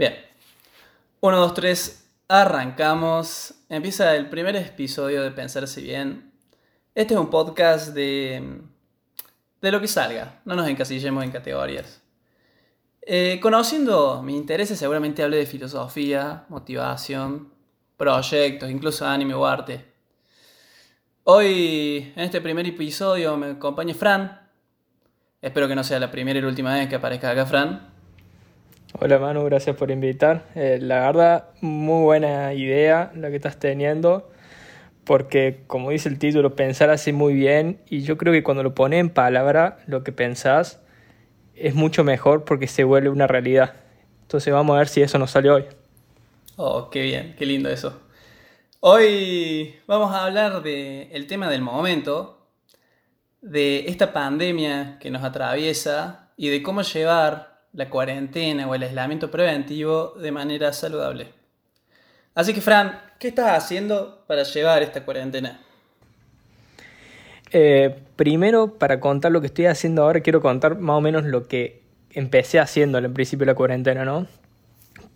Bien. 1, 2, 3, arrancamos. Empieza el primer episodio de Pensarse Bien. Este es un podcast de, de lo que salga. No nos encasillemos en categorías. Eh, conociendo mis intereses, seguramente hable de filosofía, motivación, proyectos, incluso anime o arte. Hoy, en este primer episodio, me acompaña Fran. Espero que no sea la primera y la última vez que aparezca acá Fran. Hola Manu, gracias por invitar. Eh, la verdad, muy buena idea la que estás teniendo, porque como dice el título, pensar así muy bien, y yo creo que cuando lo pones en palabra, lo que pensás, es mucho mejor porque se vuelve una realidad. Entonces vamos a ver si eso nos sale hoy. Oh, qué bien, qué lindo eso. Hoy vamos a hablar del tema del momento, de esta pandemia que nos atraviesa y de cómo llevar la cuarentena o el aislamiento preventivo de manera saludable. Así que, Fran, ¿qué estás haciendo para llevar esta cuarentena? Eh, primero, para contar lo que estoy haciendo ahora, quiero contar más o menos lo que empecé haciendo al principio de la cuarentena, ¿no?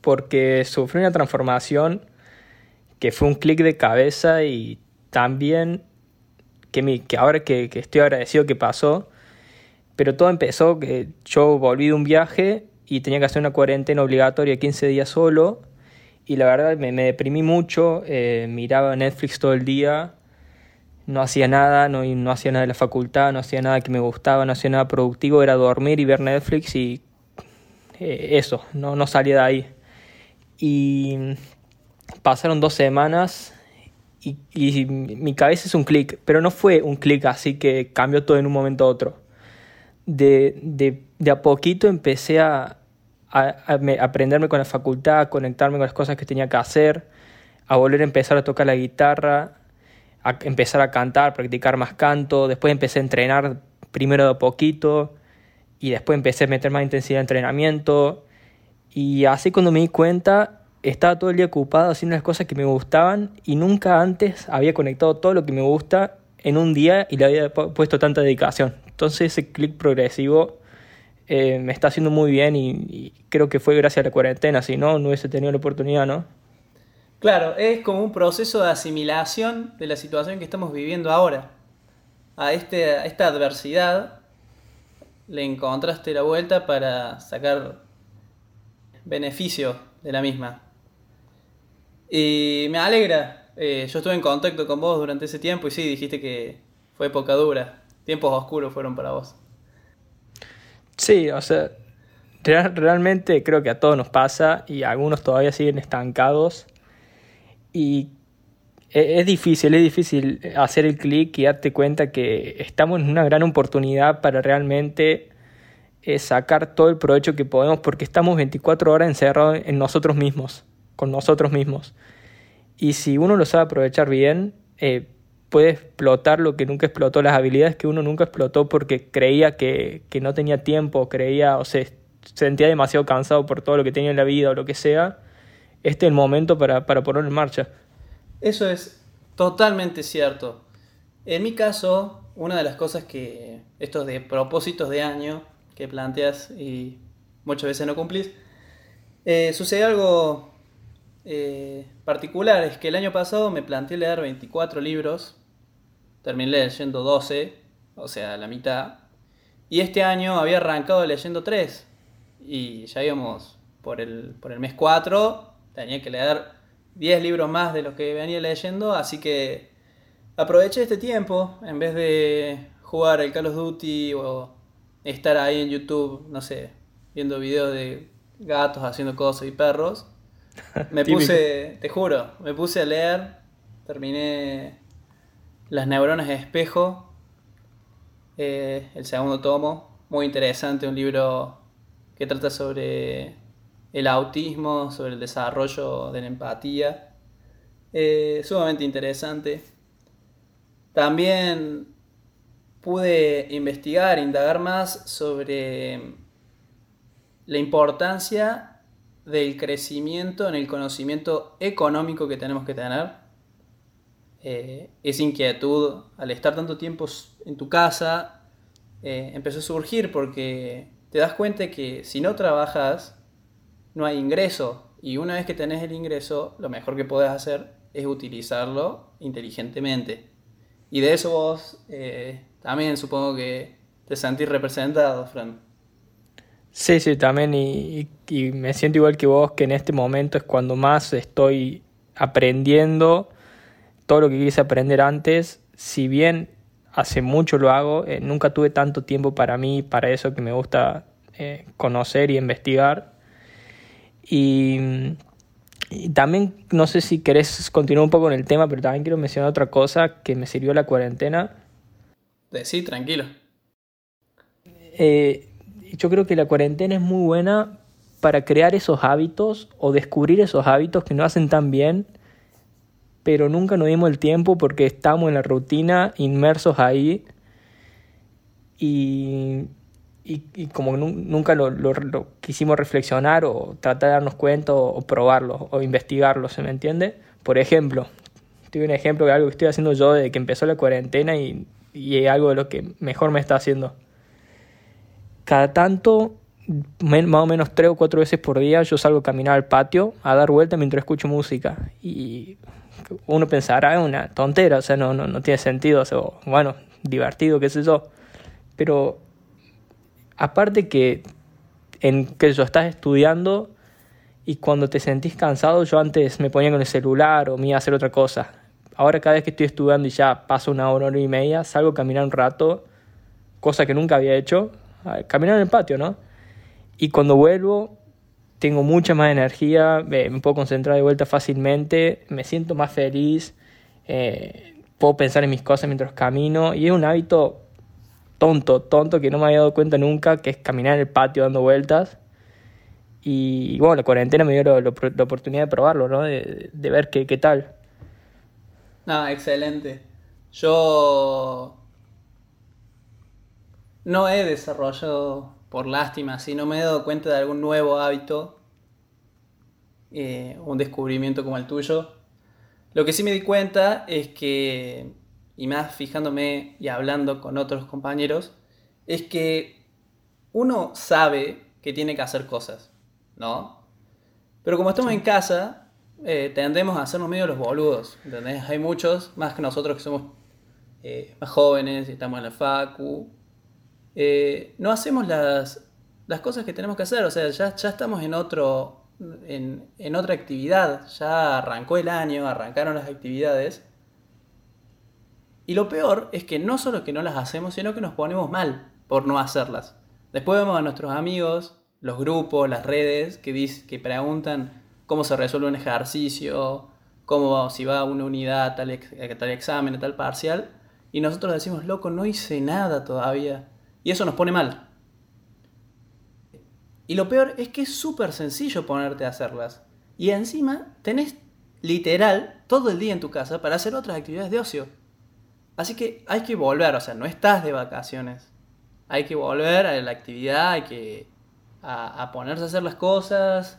Porque sufrí una transformación que fue un clic de cabeza y también que, que ahora que, que estoy agradecido que pasó, pero todo empezó que yo volví de un viaje y tenía que hacer una cuarentena obligatoria 15 días solo. Y la verdad me, deprimí mucho, eh, miraba Netflix todo el día, no hacía nada, no, no hacía nada de la facultad, no hacía nada que me gustaba, no hacía nada productivo, era dormir y ver Netflix y eh, eso, no, no salía de ahí. Y pasaron dos semanas y, y mi cabeza es un clic, pero no fue un clic así que cambió todo en un momento a otro de, de, de a poquito empecé a, a, aprenderme con la facultad, a conectarme con las cosas que tenía que hacer, a volver a empezar a tocar la guitarra, a empezar a cantar, practicar más canto, después empecé a entrenar primero de a poquito y después empecé a meter más intensidad de entrenamiento y así cuando me di cuenta estaba todo el día ocupado haciendo las cosas que me gustaban y nunca antes había conectado todo lo que me gusta en un día y le había puesto tanta dedicación. Entonces ese clic progresivo eh, me está haciendo muy bien y, creo que fue gracias a la cuarentena, si no, no hubiese tenido la oportunidad, ¿no? Claro, es como un proceso de asimilación de la situación que estamos viviendo ahora. A, este, a esta adversidad le encontraste la vuelta para sacar beneficio de la misma. Y me alegra, eh, yo estuve en contacto con vos durante ese tiempo y sí, dijiste que fue época dura tiempos oscuros fueron para vos. Sí, o sea, realmente creo que a todos nos pasa y algunos todavía siguen estancados. Y e, es difícil, es difícil hacer el clic y darte cuenta que estamos en una gran oportunidad para realmente eh, sacar todo el provecho que podemos porque estamos 24 horas encerrados en nosotros mismos, con nosotros mismos. Y si uno lo sabe aprovechar bien, eh, puede explotar lo que nunca explotó, las habilidades que uno nunca explotó porque creía que, no tenía tiempo, creía o se sentía demasiado cansado por todo lo que tenía en la vida o lo que sea, este es el momento para, para ponerlo en marcha. Eso es totalmente cierto. En mi caso, una de las cosas que, estos de propósitos de año que planteas y muchas veces no cumplís, eh, sucede algo eh, particular, es que el año pasado me planteé leer 24 libros terminé leyendo 12, o sea, la mitad. Y este año había arrancado leyendo 3. Y ya íbamos por el, por el mes 4, tenía que leer 10 libros más de los que venía leyendo, así que aproveché este tiempo en vez de jugar el Call of Duty o estar ahí en YouTube, no sé, viendo videos de gatos haciendo cosas y perros. Me puse, te juro, me puse a leer, terminé las neuronas de espejo, eh, el segundo tomo, muy interesante, un libro que trata sobre el autismo, sobre el desarrollo de la empatía. Eh, sumamente interesante. También pude investigar, indagar más sobre la importancia del crecimiento en el conocimiento económico que tenemos que tener eh, esa inquietud, al estar tanto tiempo en tu casa, eh, empezó a surgir porque te das cuenta que si no trabajas, no hay ingreso. Y una vez que tenés el ingreso, lo mejor que podés hacer es utilizarlo inteligentemente. Y de eso vos eh, también supongo que te sentís representado, Fran. Sí, sí, también y, y, me siento igual que vos, que en este momento es cuando más estoy aprendiendo todo lo que quise aprender antes, si bien hace mucho lo hago, eh, nunca tuve tanto tiempo para mí, para eso que me gusta eh, conocer y investigar. Y, y, también, no sé si querés continuar un poco con el tema, pero también quiero mencionar otra cosa que me sirvió la cuarentena. Sí, tranquilo. Eh, yo creo que la cuarentena es muy buena para crear esos hábitos o descubrir esos hábitos que no hacen tan bien pero nunca nos dimos el tiempo porque estamos en la rutina, inmersos ahí, y, y, como nunca lo, lo, quisimos reflexionar o tratar de darnos cuenta o, probarlo o investigarlo, ¿se me entiende? Por ejemplo, tuve un ejemplo de algo que estoy haciendo yo desde que empezó la cuarentena y, y es algo de lo que mejor me está haciendo. Cada tanto más o menos tres o cuatro veces por día yo salgo a caminar al patio a dar vuelta mientras escucho música y uno pensará es una tontera, o sea, no, no, no tiene sentido, o sea, bueno, divertido, qué sé yo. Pero aparte que en que yo estás estudiando y cuando te sentís cansado, yo antes me ponía con el celular o me iba a hacer otra cosa. Ahora cada vez que estoy estudiando y ya paso una hora, hora y media, salgo a caminar un rato, cosa que nunca había hecho, caminar en el patio, ¿no? Y cuando vuelvo, tengo mucha más energía, me, puedo concentrar de vuelta fácilmente, me siento más feliz, eh, puedo pensar en mis cosas mientras camino y es un hábito tonto, tonto que no me había dado cuenta nunca, que es caminar en el patio dando vueltas. Y, bueno, la cuarentena me dio la oportunidad de probarlo, ¿no? De, de ver qué, qué tal. No, excelente. Yo no he desarrollado por lástima, si no me he dado cuenta de algún nuevo hábito, eh, un descubrimiento como el tuyo. Lo que sí me di cuenta es que, y más fijándome y hablando con otros compañeros, es que uno sabe que tiene que hacer cosas, ¿no? Pero como estamos en casa, eh, tendemos a hacernos medio los boludos, ¿entendés? Hay muchos, más que nosotros que somos eh, más jóvenes y estamos en la facu, eh, no hacemos las, las, cosas que tenemos que hacer. O sea, ya, ya estamos en otro. En, en, otra actividad. Ya arrancó el año, arrancaron las actividades. Y lo peor es que no solo que no las hacemos, sino que nos ponemos mal por no hacerlas. Después vemos a nuestros amigos, los grupos, las redes, que, que preguntan cómo se resuelve un ejercicio, cómo si va a una unidad, tal, tal examen, tal parcial. Y nosotros decimos, loco, no hice nada todavía. Y eso nos pone mal. Y lo peor es que es súper sencillo ponerte a hacerlas. Y encima tenés literal todo el día en tu casa para hacer otras actividades de ocio. Así que hay que volver, o sea, no estás de vacaciones. Hay que volver a la actividad, hay que a, ponerse a hacer las cosas,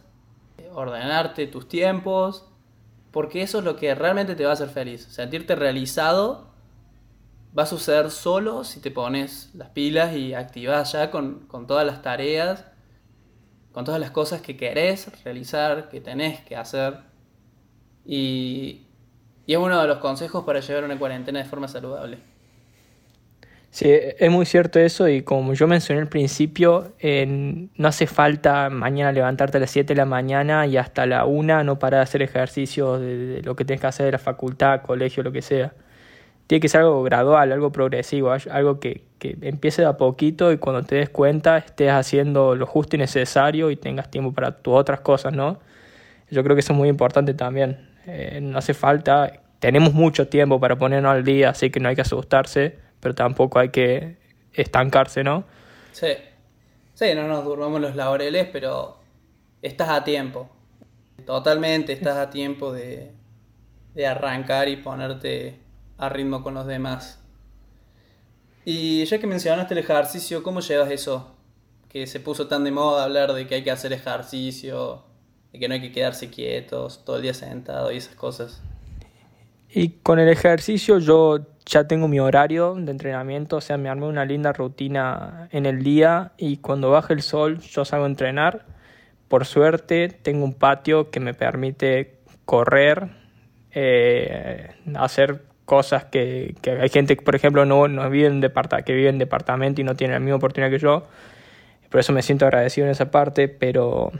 ordenarte tus tiempos, porque eso es lo que realmente te va a hacer feliz. Sentirte realizado va a suceder solo si te pones las pilas y activas ya con, todas las tareas, con todas las cosas que querés realizar, que tenés que hacer. Y, y es uno de los consejos para llevar una cuarentena de forma saludable. Sí, es muy cierto eso y como yo mencioné al principio, no hace falta mañana levantarte a las 7 de la mañana y hasta la 1 no parar de hacer ejercicios de, de, lo que tienes que hacer de la facultad, colegio, lo que sea tiene que ser algo gradual, algo progresivo, algo que, que, empiece de a poquito y cuando te des cuenta estés haciendo lo justo y necesario y tengas tiempo para tus otras cosas, ¿no? Yo creo que eso es muy importante también. Eh, no hace falta, tenemos mucho tiempo para ponernos al día, así que no hay que asustarse, pero tampoco hay que estancarse, ¿no? Sí, sí, no nos durmamos los laureles, pero estás a tiempo. Totalmente estás a tiempo de, de arrancar y ponerte a ritmo con los demás. Y ya que mencionaste el ejercicio, ¿cómo llevas eso? Que se puso tan de moda hablar de que hay que hacer ejercicio, de que no hay que quedarse quietos, todo el día sentado y esas cosas. Y con el ejercicio yo ya tengo mi horario de entrenamiento, o sea, me armé una linda rutina en el día y cuando baja el sol yo salgo a entrenar, por suerte tengo un patio que me permite correr, eh, hacer cosas que, que, hay gente, por ejemplo, no, no vive en que vive en departamento y no tiene la misma oportunidad que yo. Por eso me siento agradecido en esa parte, pero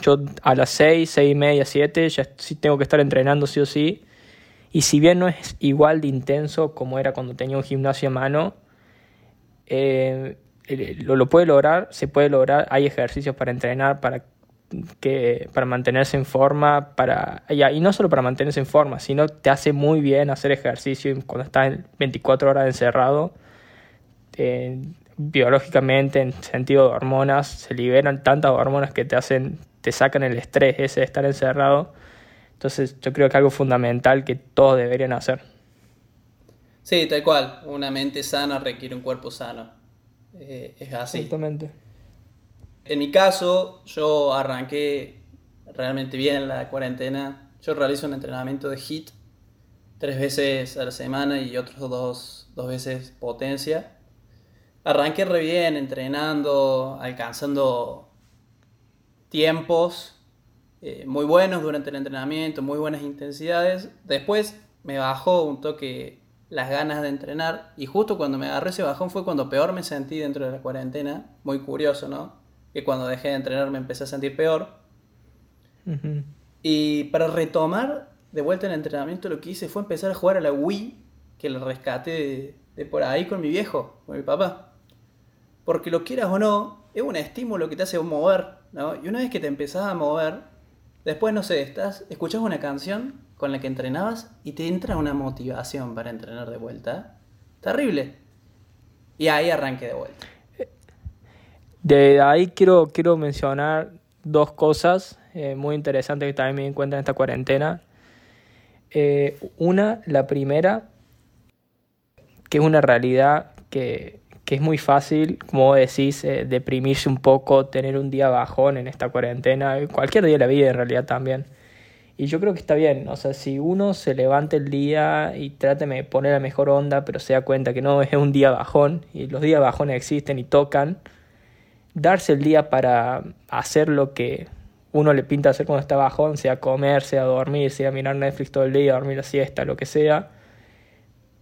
yo a las 6, 6 y media, 7 ya sí tengo que estar entrenando sí o sí. Y si bien no es igual de intenso como era cuando tenía un gimnasio a mano, eh, lo, lo, puede lograr, se puede lograr, hay ejercicios para entrenar, para, que, para mantenerse en forma, para, y no solo para mantenerse en forma, sino te hace muy bien hacer ejercicio cuando estás 24 horas encerrado. Eh, biológicamente, en sentido de hormonas, se liberan tantas hormonas que te hacen, te sacan el estrés ese de estar encerrado. Entonces yo creo que es algo fundamental que todos deberían hacer. Sí, tal cual. Una mente sana requiere un cuerpo sano. Eh, es así. Exactamente. En mi caso, yo arranqué realmente bien la cuarentena. Yo realizo un entrenamiento de HIT tres veces a la semana y otros dos, dos veces potencia. Arranqué re bien entrenando, alcanzando tiempos eh, muy buenos durante el entrenamiento, muy buenas intensidades. Después me bajó un toque las ganas de entrenar y justo cuando me agarré ese bajón fue cuando peor me sentí dentro de la cuarentena. Muy curioso, ¿no? Que cuando dejé de entrenar me empecé a sentir peor. Y para retomar de vuelta el entrenamiento lo que hice fue empezar a jugar a la Wii, que la rescaté de, de por ahí con mi viejo, con mi papá. Porque lo quieras o no, es un estímulo que te hace mover, ¿no? Y una vez que te empezás a mover, después, no sé, estás, escuchas una canción con la que entrenabas y te entra una motivación para entrenar de vuelta. Terrible. Y ahí arranque de vuelta. De ahí quiero, quiero mencionar dos cosas eh, muy interesantes que también me di cuenta en esta cuarentena. Eh, una, la primera, que es una realidad que, que es muy fácil, como decís, eh, deprimirse un poco, tener un día bajón en esta cuarentena, cualquier día de la vida en realidad también. Y yo creo que está bien, o sea, si uno se levanta el día y trata de poner la mejor onda, pero se da cuenta que no es un día bajón, y los días bajones existen y tocan, darse el día para hacer lo que uno le pinta hacer cuando está bajón, sea comer, sea dormir, sea mirar Netflix todo el día, dormir la siesta, lo que sea,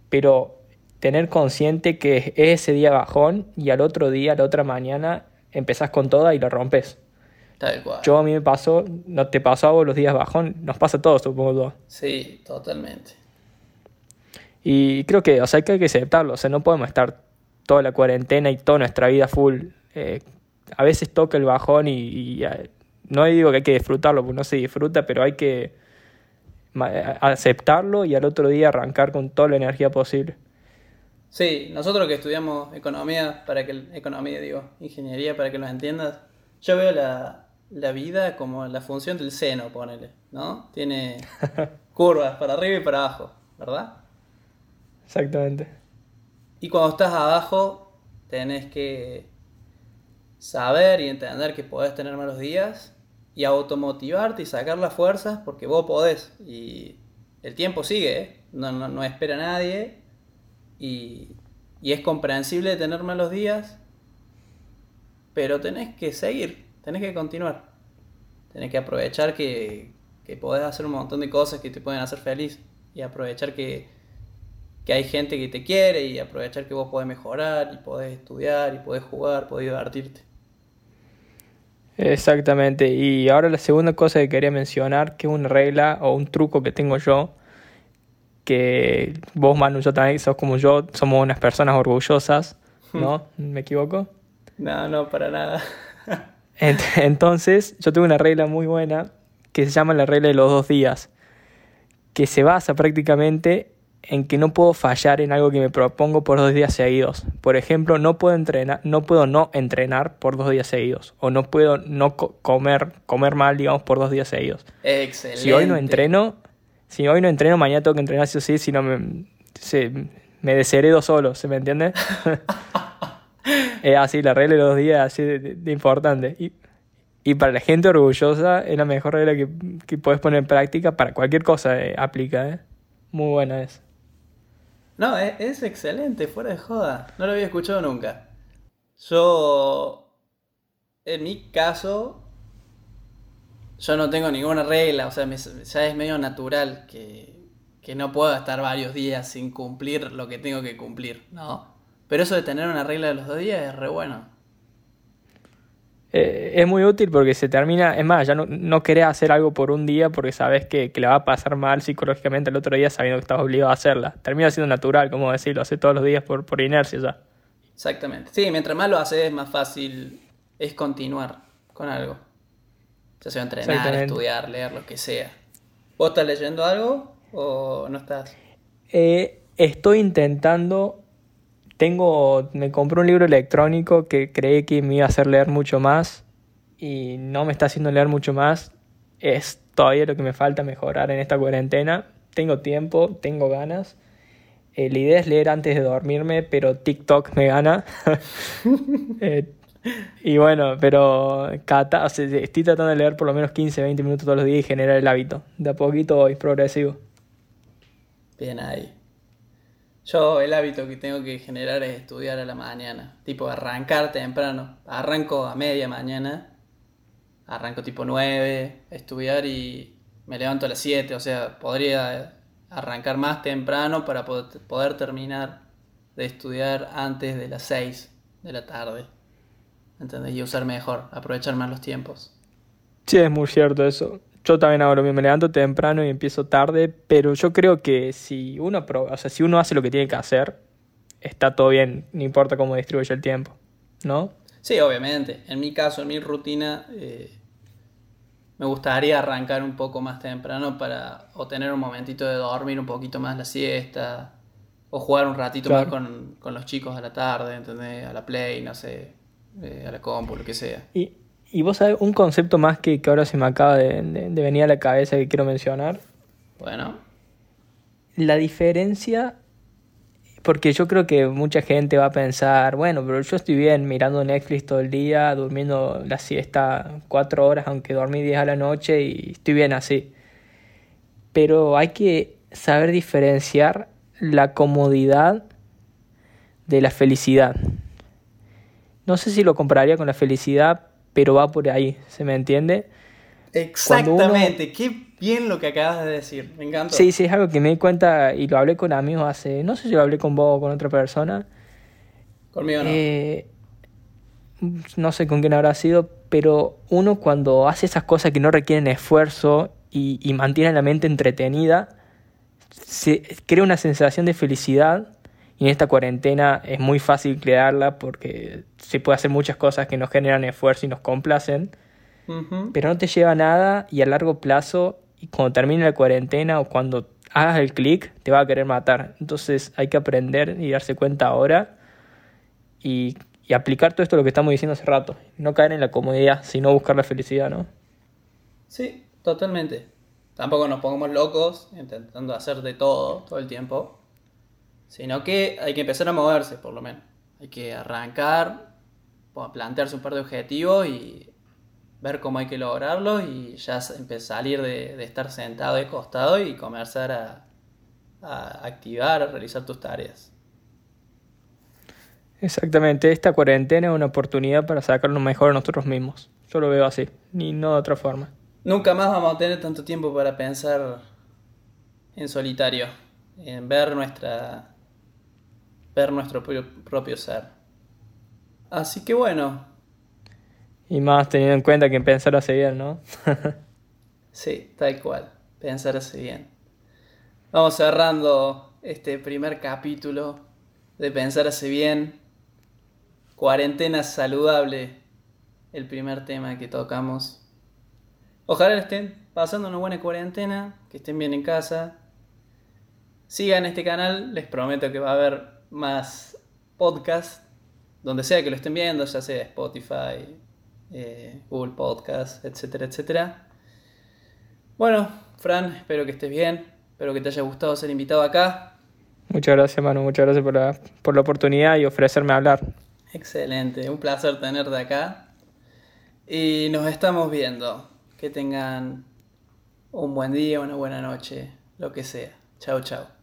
pero tener consciente que es ese día bajón y al otro día, la otra mañana, empezás con toda y lo rompes. Yo a mí me pasó, no te pasó a vos los días bajón, nos pasa a todos, supongo. Sí, totalmente. Y creo que, o sea, que hay que aceptarlo, o sea, no podemos estar toda la cuarentena y toda nuestra vida full. Eh, a veces toca el bajón y, no digo que hay que disfrutarlo, porque no se disfruta, pero hay que aceptarlo y al otro día arrancar con toda la energía posible. Sí, nosotros que estudiamos economía, para que economía digo, ingeniería, para que lo entiendas, yo veo la, la vida como la función del seno, ponele, ¿no? Tiene curvas para arriba y para abajo, ¿verdad? Exactamente. Y cuando estás abajo, tenés que saber y entender que podés tener malos días y automotivarte y sacar las fuerzas porque vos podés. Y el tiempo sigue, ¿eh? no, no, no, espera a nadie y, y es comprensible tener malos días, pero tenés que seguir tenés que continuar. Tenés que aprovechar que, que podés hacer un montón de cosas que te pueden hacer feliz. Y aprovechar que, que hay gente que te quiere y aprovechar que vos podés mejorar y podés estudiar y podés jugar, podés divertirte. Exactamente. Y ahora la segunda cosa que quería mencionar, que es una regla o un truco que tengo yo, que vos, Manu, yo también sos como yo, somos unas personas orgullosas, ¿no? ¿Me equivoco? No, no, para nada. Entonces, yo tengo una regla muy buena que se llama la regla de los dos días, que se basa prácticamente en que no puedo fallar en algo que me propongo por dos días seguidos. Por ejemplo, no puedo entrenar, no puedo no entrenar por dos días seguidos, o no puedo no comer, comer mal, digamos, por dos días seguidos. Excelente. Si hoy no entreno, si hoy no entreno, mañana tengo que entrenar sí o sí, si no me, se, me desheredo solo, ¿se me entiende? Es así, la regla de los días, así de, importante. Y, y, para la gente orgullosa, es la mejor regla que, que puedes poner en práctica para cualquier cosa, eh, aplica, ¿eh? Muy buena es. No, es, es, excelente, fuera de joda. No lo había escuchado nunca. Yo, en mi caso, yo no tengo ninguna regla, o sea, ya es medio natural que, que no puedo estar varios días sin cumplir lo que tengo que cumplir, ¿no? Pero eso de tener una regla de los dos días es re bueno. Eh, es muy útil porque se termina, es más, ya no, no querés hacer algo por un día porque sabes que, que le va a pasar mal psicológicamente el otro día sabiendo que estás obligado a hacerla. Termina siendo natural, como decir, lo haces todos los días por, por inercia ya. Exactamente. Sí, mientras más lo haces, más fácil es continuar con algo. Ya sea entrenar, estudiar, leer, lo que sea. ¿Vos estás leyendo algo o no estás? Eh, estoy intentando tengo, me compré un libro electrónico que creí que me iba a hacer leer mucho más y no me está haciendo leer mucho más. Es todavía lo que me falta mejorar en esta cuarentena. Tengo tiempo, tengo ganas. Eh, la idea es leer antes de dormirme, pero TikTok me gana. Eh, y bueno, pero estoy tratando de leer por lo menos 15, 20 minutos todos los días y generar el hábito. De a poquito voy, progresivo. Bien ahí. Yo el hábito que tengo que generar es estudiar a la mañana, tipo arrancar temprano. Arranco a media mañana, arranco tipo 9, estudiar y me levanto a las 7, o sea, podría arrancar más temprano para poder terminar de estudiar antes de las 6 de la tarde. ¿Entendés? Y usar mejor, aprovechar más los tiempos. Sí, es muy cierto eso. Yo también hago lo mismo, me levanto temprano y empiezo tarde, pero yo creo que si uno, o sea, si uno hace lo que tiene que hacer, está todo bien, no importa cómo distribuye el tiempo, ¿no? Sí, obviamente. En mi caso, en mi rutina, eh, me gustaría arrancar un poco más temprano para o tener un momentito de dormir un poquito más la siesta, o jugar un ratito más con, los chicos a la tarde, ¿entendés? A la play, no sé, eh, a la compu, lo que sea. Y, y vos sabés un concepto más que, que ahora se me acaba de, venir a la cabeza que quiero mencionar. Bueno. La diferencia, porque yo creo que mucha gente va a pensar, bueno, pero yo estoy bien mirando Netflix todo el día, durmiendo la siesta cuatro horas, aunque dormí diez a la noche y estoy bien así. Pero hay que saber diferenciar la comodidad de la felicidad. No sé si lo compararía con la felicidad, pero va por ahí, ¿se me entiende? Exactamente, qué bien lo que acabas de decir, me encanta. Sí, sí, es algo que me di cuenta y lo hablé con amigos hace, no sé si lo hablé con vos o con otra persona. Conmigo no. Eh, no sé con quién habrá sido, pero uno cuando hace esas cosas que no requieren esfuerzo y, y mantiene la mente entretenida, se crea una sensación de felicidad y en esta cuarentena es muy fácil crearla porque se puede hacer muchas cosas que nos generan esfuerzo y nos complacen. Pero no te lleva nada y a largo plazo, y cuando termine la cuarentena o cuando hagas el clic, te va a querer matar. Entonces hay que aprender y darse cuenta ahora y, y aplicar todo esto lo que estamos diciendo hace rato. No caer en la comodidad, sino buscar la felicidad, ¿no? Sí, totalmente. Tampoco nos pongamos locos intentando hacer de todo todo el tiempo sino que hay que empezar a moverse, por lo menos. Hay que arrancar, plantearse un par de objetivos y ver cómo hay que lograrlos y ya empezar a salir de, estar sentado de costado y comenzar a, a activar, a realizar tus tareas. Exactamente, esta cuarentena es una oportunidad para sacarlo mejor a nosotros mismos. Yo lo veo así, ni no de otra forma. Nunca más vamos a tener tanto tiempo para pensar en solitario, en ver nuestra ver nuestro propio, ser. Así que bueno. Y más teniendo en cuenta que pensar hace bien, ¿no? sí, tal cual. Pensar hace bien. Vamos cerrando este primer capítulo de Pensar hace bien. Cuarentena saludable. El primer tema que tocamos. Ojalá estén pasando una buena cuarentena, que estén bien en casa. Sigan este canal, les prometo que va a haber más podcast, donde sea que lo estén viendo, ya sea Spotify, eh, Google Podcast, etcétera, etcétera. Bueno, Fran, espero que estés bien, espero que te haya gustado ser invitado acá. Muchas gracias, Manu, muchas gracias por la, por la oportunidad y ofrecerme a hablar. Excelente, un placer tenerte acá. Y nos estamos viendo. Que tengan un buen día, una buena noche, lo que sea. Chao, chao.